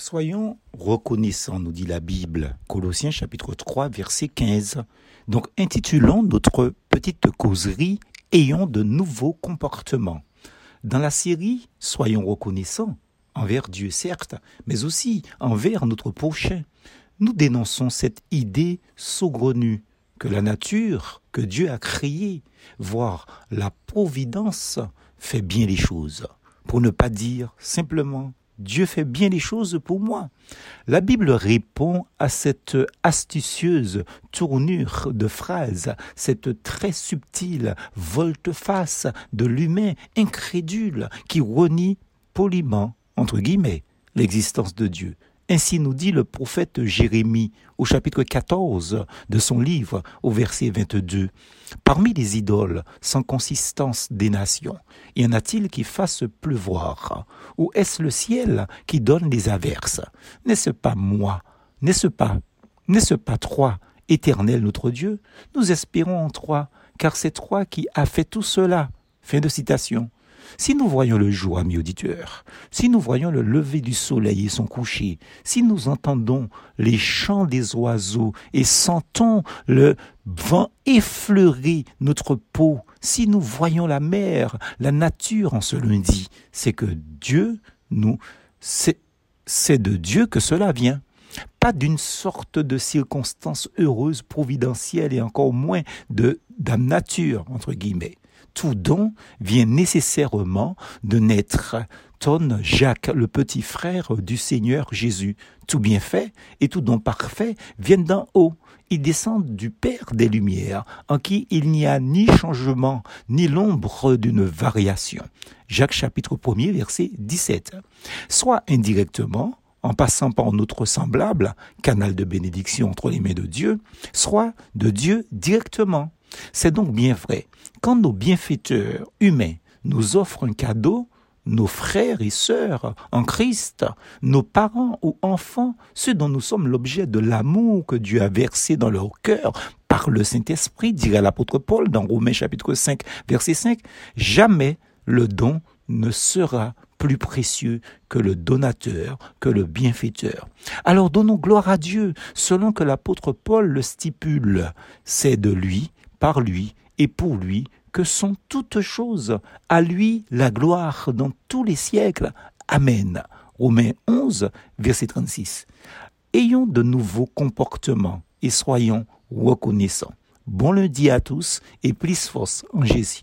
Soyons reconnaissants, nous dit la Bible, Colossiens chapitre 3, verset 15. Donc intitulons notre petite causerie Ayons de nouveaux comportements. Dans la série Soyons reconnaissants, envers Dieu certes, mais aussi envers notre prochain, nous dénonçons cette idée saugrenue que la nature que Dieu a créée, voire la providence, fait bien les choses, pour ne pas dire simplement Dieu fait bien les choses pour moi. La Bible répond à cette astucieuse tournure de phrase, cette très subtile volte-face de l'humain incrédule qui renie poliment, entre guillemets, l'existence de Dieu. Ainsi nous dit le prophète Jérémie au chapitre 14 de son livre au verset 22. Parmi les idoles sans consistance des nations, y en a-t-il qui fassent pleuvoir? Ou est-ce le ciel qui donne les averses? N'est-ce pas moi? N'est-ce pas N'est-ce pas toi, éternel notre Dieu? Nous espérons en toi, car c'est toi qui as fait tout cela. Fin de citation. Si nous voyons le jour, amis auditeurs, si nous voyons le lever du soleil et son coucher, si nous entendons les chants des oiseaux et sentons le vent effleurer notre peau, si nous voyons la mer, la nature en ce lundi, c'est que Dieu nous, c'est, de Dieu que cela vient. Pas d'une sorte de circonstance heureuse, providentielle et encore moins de, de nature, entre guillemets tout don vient nécessairement de naître. Tonne Jacques, le petit frère du Seigneur Jésus. Tout bienfait et tout don parfait viennent d'en haut. Ils descendent du Père des Lumières, en qui il n'y a ni changement, ni l'ombre d'une variation. Jacques chapitre 1er, verset 17. Soit indirectement, en passant par notre semblable, canal de bénédiction entre les mains de Dieu, soit de Dieu directement. C'est donc bien vrai. Quand nos bienfaiteurs humains nous offrent un cadeau, nos frères et sœurs en Christ, nos parents ou enfants, ceux dont nous sommes l'objet de l'amour que Dieu a versé dans leur cœur par le Saint-Esprit, dirait l'apôtre Paul dans Romains chapitre 5, verset 5, jamais le don ne sera plus précieux que le donateur, que le bienfaiteur. Alors donnons gloire à Dieu, selon que l'apôtre Paul le stipule. C'est de lui par lui et pour lui que sont toutes choses. À lui la gloire dans tous les siècles. Amen. Romains 11, verset 36. Ayons de nouveaux comportements et soyons reconnaissants. Bon lundi à tous et plus force en Jésus.